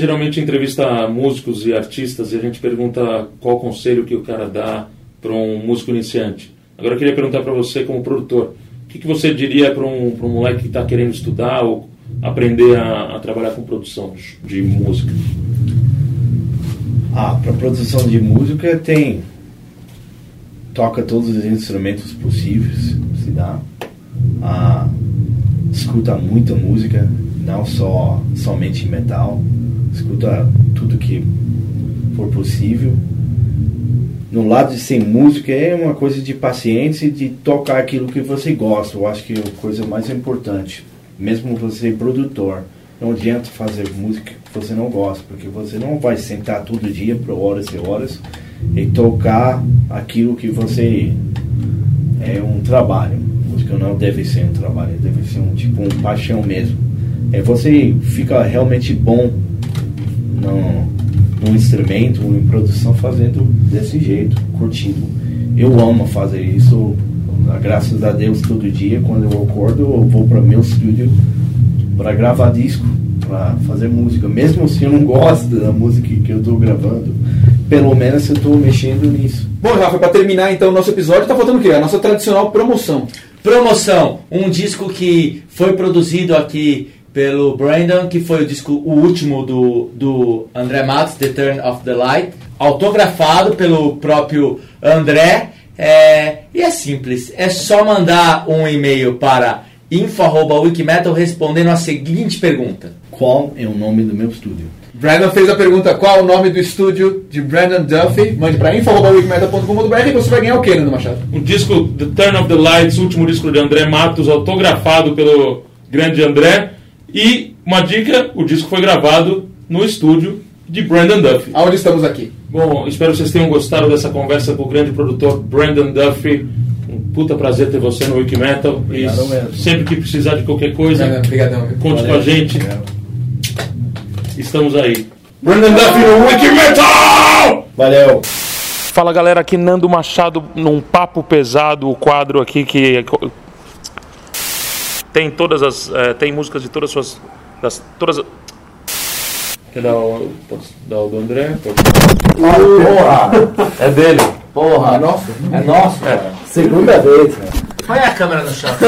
Geralmente entrevista músicos e artistas e a gente pergunta qual conselho que o cara dá para um músico iniciante. Agora eu queria perguntar para você, como produtor, o que, que você diria para um, um moleque que está querendo estudar ou aprender a, a trabalhar com produção de, de música? Ah, para produção de música tem toca todos os instrumentos possíveis, se dá. Ah, escuta muita música, não só somente metal. Escuta tudo que for possível. No lado de ser música é uma coisa de paciência e de tocar aquilo que você gosta. Eu acho que é a coisa mais importante. Mesmo você produtor, não adianta fazer música que você não gosta, porque você não vai sentar todo dia por horas e horas e tocar aquilo que você é um trabalho. Música não deve ser um trabalho, deve ser um tipo um paixão mesmo. É você fica realmente bom no, no instrumento, em produção, fazendo desse jeito, curtindo. Eu amo fazer isso, graças a Deus, todo dia. Quando eu acordo, eu vou para meu estúdio para gravar disco, para fazer música. Mesmo se eu não gosto da música que eu estou gravando, pelo menos eu estou mexendo nisso. Bom, Rafa, para terminar então o nosso episódio, tá faltando o quê? A nossa tradicional promoção. Promoção, um disco que foi produzido aqui pelo Brandon, que foi o disco o último do, do André Matos, The Turn of the Light, autografado pelo próprio André. É, e é simples, é só mandar um e-mail para info.wikimetal respondendo a seguinte pergunta. Qual é o nome do meu estúdio? Brandon fez a pergunta qual o nome do estúdio de Brandon Duffy. Mande para info.wikimetal.com.br e você vai ganhar o quê, Nando Machado? O disco The Turn of the Lights, o último disco de André Matos, autografado pelo grande André. E uma dica, o disco foi gravado no estúdio de Brandon Duffy. Aonde estamos aqui? Bom, espero que vocês tenham gostado dessa conversa com o grande produtor Brandon Duffy. Um puta prazer ter você no Wikimetal. Obrigado e mesmo. sempre que precisar de qualquer coisa, Obrigadão. viu? conte com Valeu. a gente. Obrigado. Estamos aí. Brandon Duffy no Wikimetal! Valeu! Fala galera, aqui Nando Machado num papo pesado, o quadro aqui que tem todas as eh, tem músicas de todas as suas das todas as- Quer dar o, pode dar o do André? Pode. É dele. Porra, nossa, é nosso. Segunda vez, né? Põe a câmera no chão.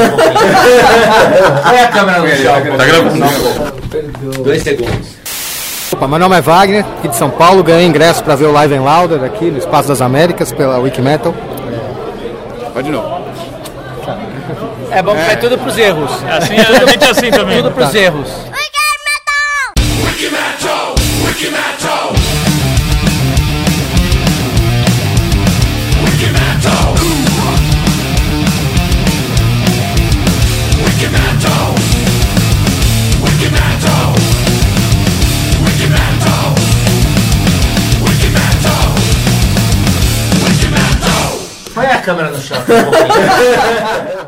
Põe a câmera no chão. Tá gravando? Dois segundos. Opa, meu nome é Wagner, aqui de São Paulo, ganhei ingresso para ver o Live and Louder aqui no Espaço das Américas pela Wikimetal. Vai de novo. É bom que é. vai tudo pros erros. É assim, é tudo, assim também. Tudo pros tá. erros. Wiki Metal! Wiki Metal! Wiki Metal! Wiki Metal! Wiki Metal! Wiki Metal! Wiki Metal! Wiki Metal! Põe a câmera do chão.